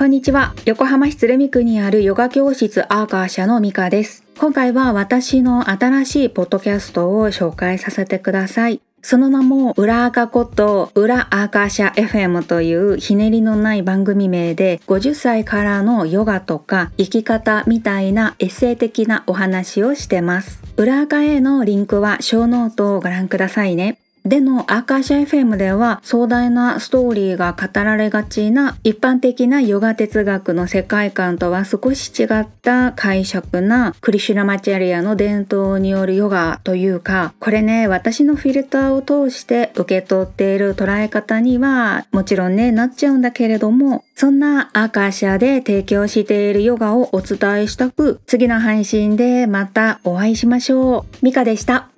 こんにちは。横浜市鶴見区にあるヨガ教室アーカーシャのミカです。今回は私の新しいポッドキャストを紹介させてください。その名も、裏アカこと裏アーカーシャ FM というひねりのない番組名で、50歳からのヨガとか生き方みたいなエッセイ的なお話をしてます。裏アカへのリンクはショーノートをご覧くださいね。でのアーカーシャ FM では壮大なストーリーが語られがちな一般的なヨガ哲学の世界観とは少し違った解釈なクリシュナマチャリアの伝統によるヨガというかこれね私のフィルターを通して受け取っている捉え方にはもちろんねなっちゃうんだけれどもそんなアーカーシャで提供しているヨガをお伝えしたく次の配信でまたお会いしましょう。ミカでした。